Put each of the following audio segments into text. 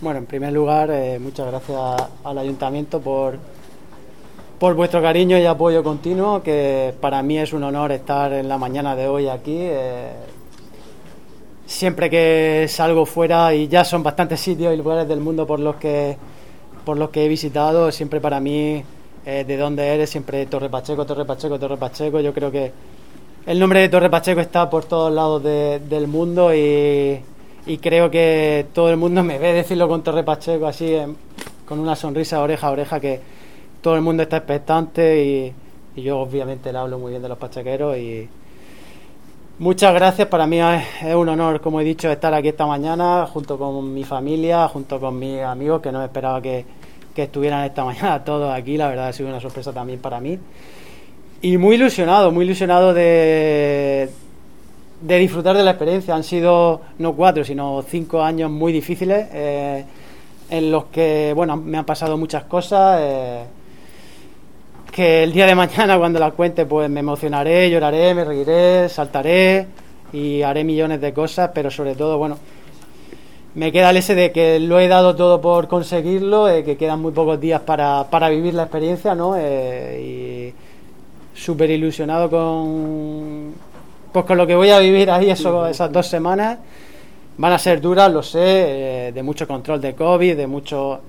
Bueno, en primer lugar, eh, muchas gracias al ayuntamiento por, por vuestro cariño y apoyo continuo, que para mí es un honor estar en la mañana de hoy aquí. Eh, siempre que salgo fuera, y ya son bastantes sitios y lugares del mundo por los que, por los que he visitado, siempre para mí, eh, de dónde eres, siempre Torre Pacheco, Torre Pacheco, Torre Pacheco. Yo creo que el nombre de Torre Pacheco está por todos lados del mundo y y creo que todo el mundo me ve decirlo con Torre Pacheco así, con una sonrisa oreja a oreja, que todo el mundo está expectante y, yo obviamente le hablo muy bien de los pachequeros y muchas gracias, para mí es, un honor, como he dicho, estar aquí esta mañana junto con mi familia, junto con mis amigos, que no esperaba que, que estuvieran esta mañana todos aquí, la verdad ha sido una sorpresa también para mí. Y muy ilusionado, muy ilusionado de, de disfrutar de la experiencia. Han sido no cuatro, sino cinco años muy difíciles eh, en los que, bueno, me han pasado muchas cosas. Eh, que el día de mañana, cuando las cuente, pues me emocionaré, lloraré, me reiré, saltaré y haré millones de cosas, pero sobre todo, bueno, me queda el ese de que lo he dado todo por conseguirlo, eh, que quedan muy pocos días para, para vivir la experiencia, ¿no? y súper ilusionado con, pues con lo que voy a vivir ahí eso, esas dos semanas van a ser duras, lo sé, eh, de mucho control de COVID, de mucho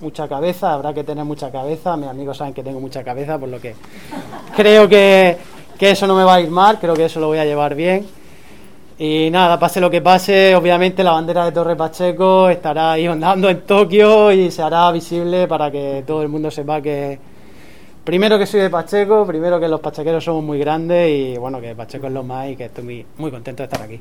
mucha cabeza, habrá que tener mucha cabeza, mis amigos saben que tengo mucha cabeza, por lo que creo que, que eso no me va a ir mal, creo que eso lo voy a llevar bien. Y nada, pase lo que pase, obviamente la bandera de Torre Pacheco estará ahí andando en Tokio y se hará visible para que todo el mundo sepa que, Primero que soy de Pacheco, primero que los pachequeros somos muy grandes y bueno, que Pacheco es lo más y que estoy muy, muy contento de estar aquí.